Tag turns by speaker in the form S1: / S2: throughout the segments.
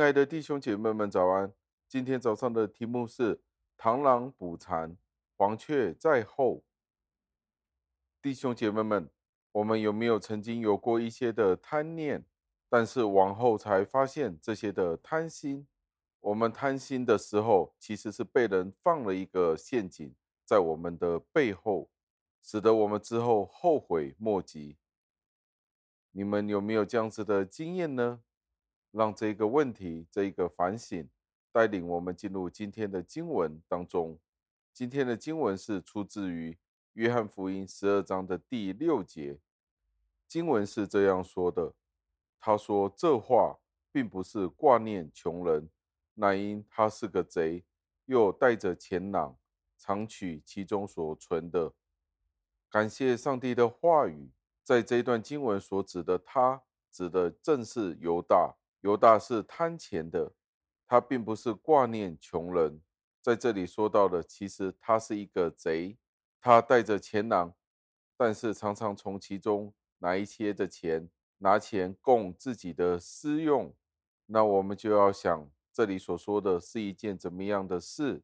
S1: 亲爱的弟兄姐妹们，早安！今天早上的题目是“螳螂捕蝉，黄雀在后”。弟兄姐妹们，我们有没有曾经有过一些的贪念，但是往后才发现这些的贪心？我们贪心的时候，其实是被人放了一个陷阱在我们的背后，使得我们之后后悔莫及。你们有没有这样子的经验呢？让这个问题，这一个反省，带领我们进入今天的经文当中。今天的经文是出自于约翰福音十二章的第六节。经文是这样说的：“他说这话，并不是挂念穷人，乃因他是个贼，又带着钱囊，常取其中所存的。”感谢上帝的话语，在这一段经文所指的他，指的正是犹大。犹大是贪钱的，他并不是挂念穷人。在这里说到的，其实他是一个贼，他带着钱囊，但是常常从其中拿一些的钱，拿钱供自己的私用。那我们就要想，这里所说的是一件怎么样的事？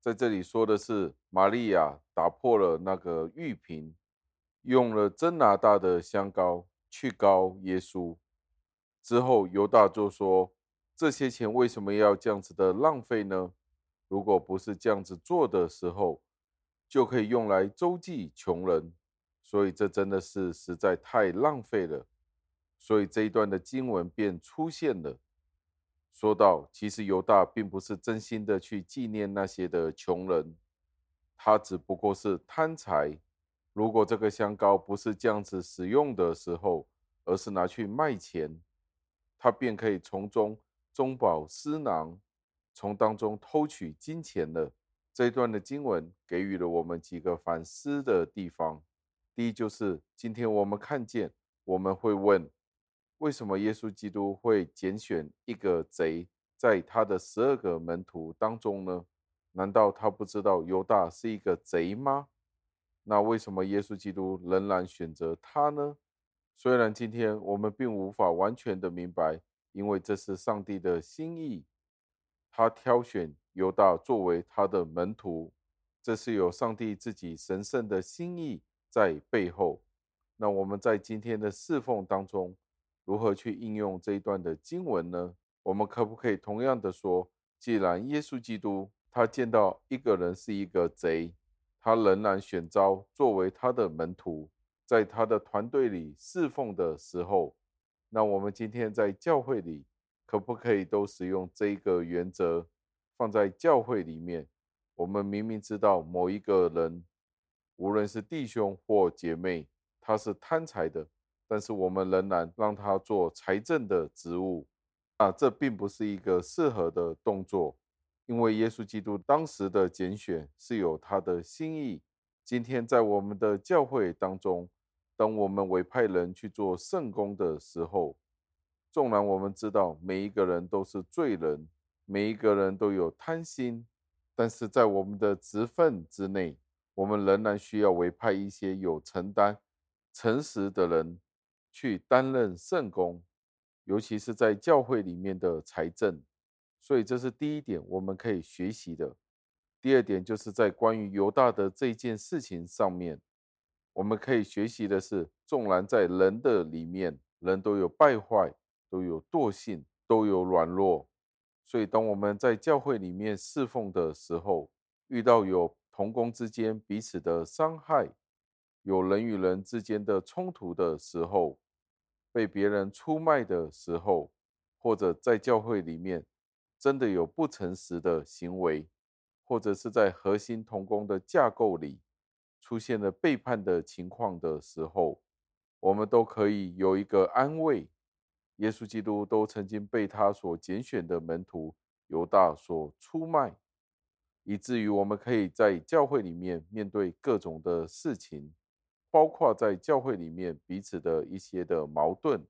S1: 在这里说的是，玛利亚打破了那个玉瓶，用了真拿大的香膏去膏耶稣。之后，犹大就说：“这些钱为什么要这样子的浪费呢？如果不是这样子做的时候，就可以用来周济穷人。所以这真的是实在太浪费了。所以这一段的经文便出现了，说到其实犹大并不是真心的去纪念那些的穷人，他只不过是贪财。如果这个香膏不是这样子使用的时候，而是拿去卖钱。”他便可以从中中饱私囊，从当中偷取金钱了。这一段的经文给予了我们几个反思的地方。第一，就是今天我们看见，我们会问：为什么耶稣基督会拣选一个贼在他的十二个门徒当中呢？难道他不知道犹大是一个贼吗？那为什么耶稣基督仍然选择他呢？虽然今天我们并无法完全的明白，因为这是上帝的心意，他挑选犹大作为他的门徒，这是有上帝自己神圣的心意在背后。那我们在今天的侍奉当中，如何去应用这一段的经文呢？我们可不可以同样的说，既然耶稣基督他见到一个人是一个贼，他仍然选召作为他的门徒。在他的团队里侍奉的时候，那我们今天在教会里可不可以都使用这一个原则放在教会里面？我们明明知道某一个人，无论是弟兄或姐妹，他是贪财的，但是我们仍然让他做财政的职务，啊，这并不是一个适合的动作，因为耶稣基督当时的拣选是有他的心意。今天在我们的教会当中。当我们委派人去做圣工的时候，纵然我们知道每一个人都是罪人，每一个人都有贪心，但是在我们的职分之内，我们仍然需要委派一些有承担、诚实的人去担任圣工，尤其是在教会里面的财政。所以这是第一点我们可以学习的。第二点就是在关于犹大的这件事情上面。我们可以学习的是，纵然在人的里面，人都有败坏，都有惰性，都有软弱。所以，当我们在教会里面侍奉的时候，遇到有同工之间彼此的伤害，有人与人之间的冲突的时候，被别人出卖的时候，或者在教会里面真的有不诚实的行为，或者是在核心同工的架构里。出现了背叛的情况的时候，我们都可以有一个安慰。耶稣基督都曾经被他所拣选的门徒犹大所出卖，以至于我们可以在教会里面面对各种的事情，包括在教会里面彼此的一些的矛盾，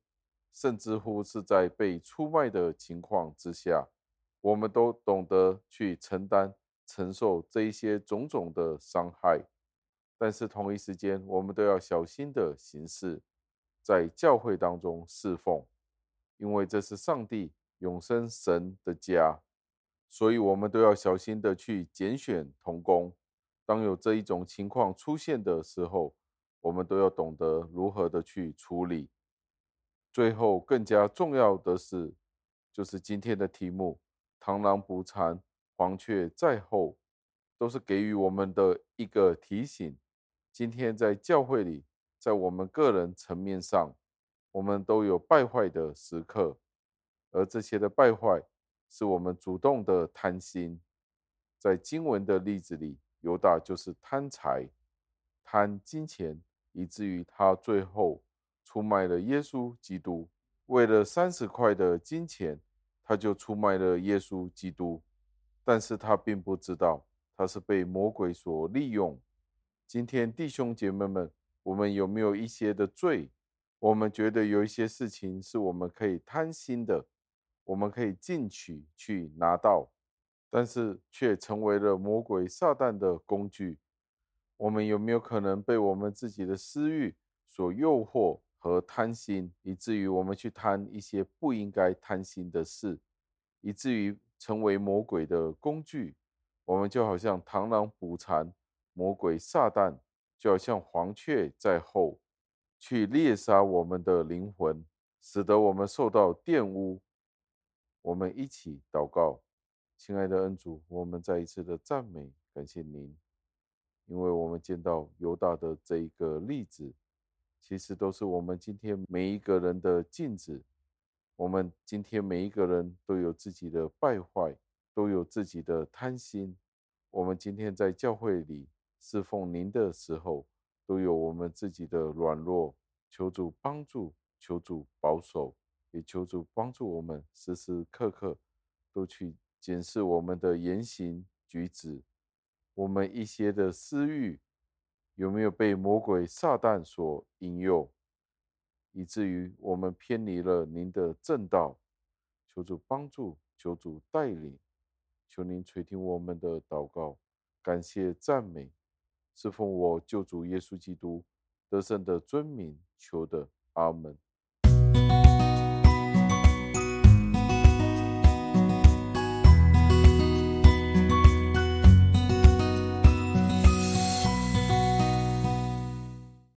S1: 甚至乎是在被出卖的情况之下，我们都懂得去承担、承受这一些种种的伤害。但是同一时间，我们都要小心的行事，在教会当中侍奉，因为这是上帝永生神的家，所以我们都要小心的去拣选同工。当有这一种情况出现的时候，我们都要懂得如何的去处理。最后，更加重要的是，就是今天的题目：螳螂捕蝉，黄雀在后，都是给予我们的一个提醒。今天在教会里，在我们个人层面上，我们都有败坏的时刻。而这些的败坏，是我们主动的贪心。在经文的例子里，犹大就是贪财、贪金钱，以至于他最后出卖了耶稣基督。为了三十块的金钱，他就出卖了耶稣基督。但是他并不知道，他是被魔鬼所利用。今天弟兄姐妹们，我们有没有一些的罪？我们觉得有一些事情是我们可以贪心的。我们可以进取去拿到，但是却成为了魔鬼撒旦的工具。我们有没有可能被我们自己的私欲所诱惑和贪心，以至于我们去贪一些不应该贪心的事，以至于成为魔鬼的工具？我们就好像螳螂捕蝉，魔鬼撒旦就要像黄雀在后，去猎杀我们的灵魂，使得我们受到玷污。我们一起祷告，亲爱的恩主，我们再一次的赞美感谢您，因为我们见到犹大的这一个例子，其实都是我们今天每一个人的镜子。我们今天每一个人都有自己的败坏，都有自己的贪心。我们今天在教会里侍奉您的时候，都有我们自己的软弱，求主帮助，求主保守。也求主帮助我们，时时刻刻都去检视我们的言行举止，我们一些的私欲有没有被魔鬼撒旦所引诱，以至于我们偏离了您的正道。求主帮助，求主带领，求您垂听我们的祷告，感谢赞美，是奉我救主耶稣基督得胜的尊名求的，阿门。